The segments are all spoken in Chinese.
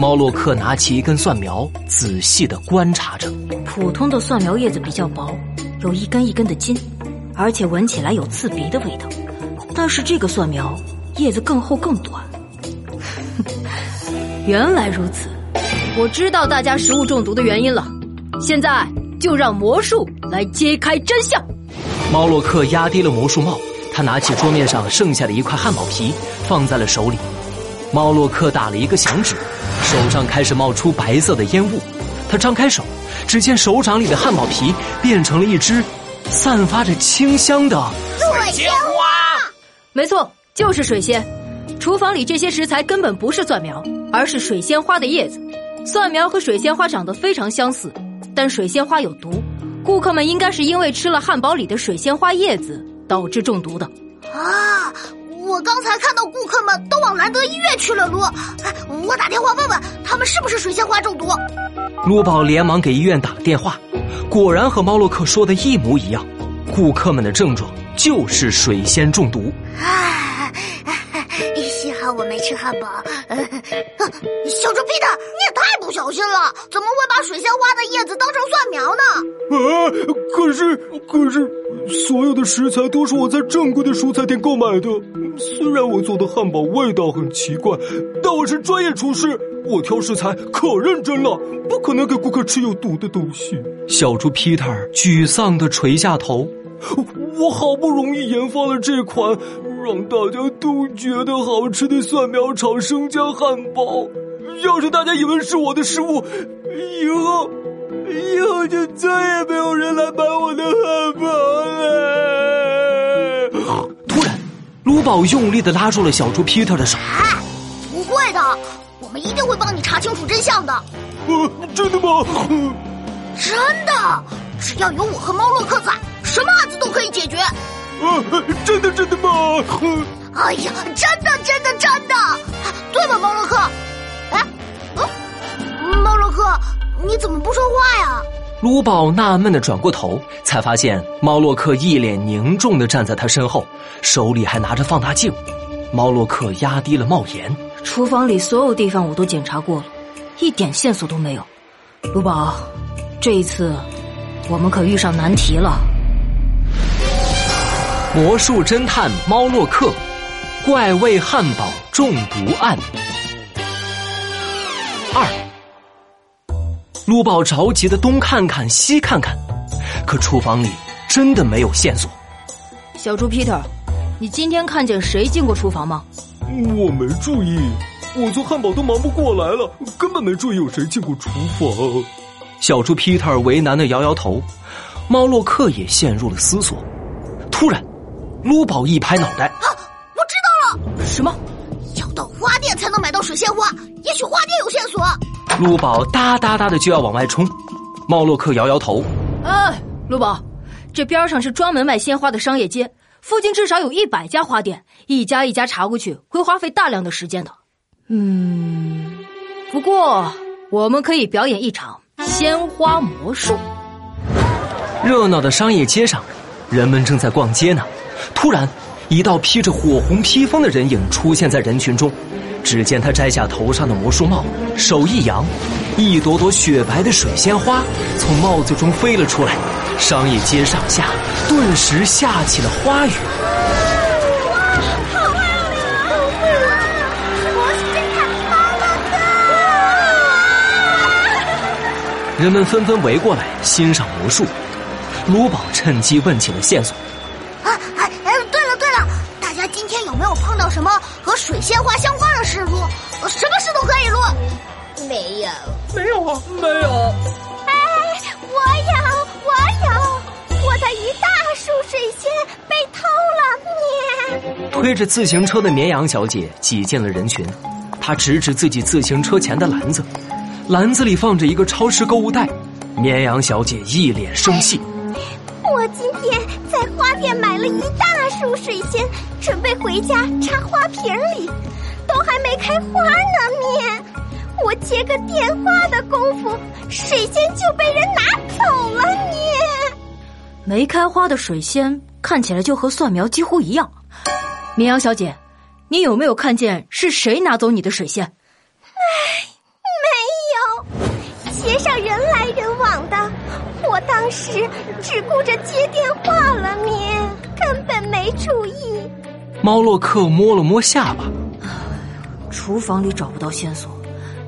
猫洛克拿起一根蒜苗，仔细的观察着。普通的蒜苗叶子比较薄，有一根一根的筋，而且闻起来有刺鼻的味道。但是这个蒜苗叶子更厚更短。原来如此，我知道大家食物中毒的原因了。现在就让魔术来揭开真相。猫洛克压低了魔术帽，他拿起桌面上剩下的一块汉堡皮，放在了手里。猫洛克打了一个响指，手上开始冒出白色的烟雾。他张开手，只见手掌里的汉堡皮变成了一只散发着清香的水仙花。没错，就是水仙。厨房里这些食材根本不是蒜苗，而是水仙花的叶子。蒜苗和水仙花长得非常相似，但水仙花有毒。顾客们应该是因为吃了汉堡里的水仙花叶子导致中毒的。啊！我刚才看到顾客们都往兰德医院去了，卢。我打电话问问他们是不是水仙花中毒。卢宝连忙给医院打了电话，果然和猫洛克说的一模一样，顾客们的症状就是水仙中毒。唉，幸好我没吃汉堡。小猪皮特，你也太不小心了，怎么会把水仙花的叶子当成蒜苗呢？啊！可是，可是，所有的食材都是我在正规的蔬菜店购买的。虽然我做的汉堡味道很奇怪，但我是专业厨师，我挑食材可认真了，不可能给顾客吃有毒的东西。小猪 Peter 沮丧的垂下头。我好不容易研发了这款让大家都觉得好吃的蒜苗炒生姜汉堡，要是大家以为是我的失误，以后以后就再也没有人来买我的汉堡了。突然，卢宝用力的拉住了小猪 Peter 的手。哎，不会的，我们一定会帮你查清楚真相的。呃，真的吗？真的，只要有我和猫洛克在。什么案子都可以解决，呃，真的真的吗？哎呀，真的真的真的，对吧，猫洛克？哎，嗯，猫洛克，你怎么不说话呀？卢宝纳闷的转过头，才发现猫洛克一脸凝重的站在他身后，手里还拿着放大镜。猫洛克压低了帽檐，厨房里所有地方我都检查过了，一点线索都没有。卢宝，这一次我们可遇上难题了。魔术侦探猫洛克，怪味汉堡中毒案二。卢宝着急的东看看西看看，可厨房里真的没有线索。小猪 Peter，你今天看见谁进过厨房吗？我没注意，我做汉堡都忙不过来了，根本没注意有谁进过厨房。小猪 Peter 为难的摇摇头，猫洛克也陷入了思索。突然。卢宝一拍脑袋，啊！我知道了，什么？要到花店才能买到水仙花，也许花店有线索。卢宝哒哒哒的就要往外冲，猫洛克摇摇头，哎，陆宝，这边上是专门卖鲜花的商业街，附近至少有一百家花店，一家一家查过去会花费大量的时间的。嗯，不过我们可以表演一场鲜花魔术。热闹的商业街上，人们正在逛街呢。突然，一道披着火红披风的人影出现在人群中。只见他摘下头上的魔术帽，手一扬，一朵朵雪白的水仙花从帽子中飞了出来。商业街上下顿时下起了花雨。哇，好漂亮啊！魔术侦探猫洛克！人们纷纷围过来欣赏魔术。卢宝趁机问起了线索。啊，哎，对了对了，大家今天有没有碰到什么和水仙花相关的事录，什么事都可以录。没有，没有啊，没有。哎，我有，我有，我的一大束水仙被偷了！推着自行车的绵羊小姐挤进了人群，她指指自己自行车前的篮子，篮子里放着一个超市购物袋。绵羊小姐一脸生气。我今天在花店买了一大束水仙，准备回家插花瓶里，都还没开花呢。面，我接个电话的功夫，水仙就被人拿走了。面，没开花的水仙看起来就和蒜苗几乎一样。绵羊小姐，你有没有看见是谁拿走你的水仙？哎，人来人往的，我当时只顾着接电话了，咩，根本没注意。猫洛克摸了摸下巴，厨房里找不到线索，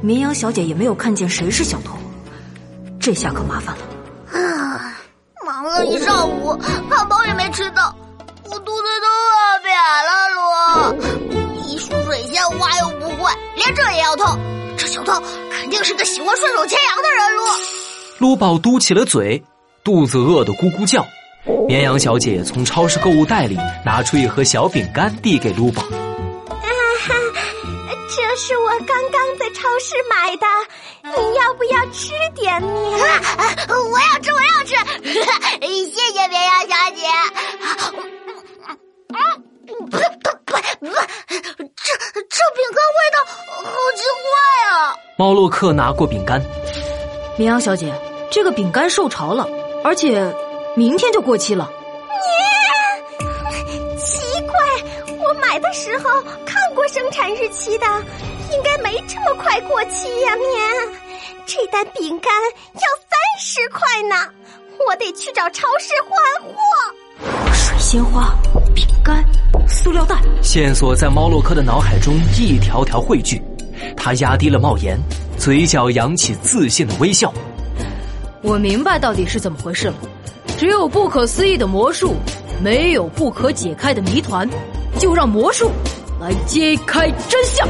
绵羊小姐也没有看见谁是小偷，这下可麻烦了。啊，忙了一上午，汉堡也没吃到，我肚子都饿扁了，罗。一束水仙花又不贵，连这也要偷，这小偷肯定是个喜欢顺手牵羊的人，罗。卢宝嘟起了嘴，肚子饿得咕咕叫。绵羊小姐从超市购物袋里拿出一盒小饼干，递给卢宝。啊哈，这是我刚刚在超市买的，你要不要吃点面？我要吃，我要吃，谢谢绵羊小姐。啊，不不不不，这这饼干味道好奇怪啊！猫洛克拿过饼干，绵羊小姐，这个饼干受潮了，而且。明天就过期了，奇怪，我买的时候看过生产日期的，应该没这么快过期呀！棉，这袋饼干要三十块呢，我得去找超市换货。水仙花、饼干、塑料袋，线索在猫洛克的脑海中一条条汇聚，他压低了帽檐，嘴角扬起自信的微笑。我明白到底是怎么回事了。只有不可思议的魔术，没有不可解开的谜团，就让魔术来揭开真相。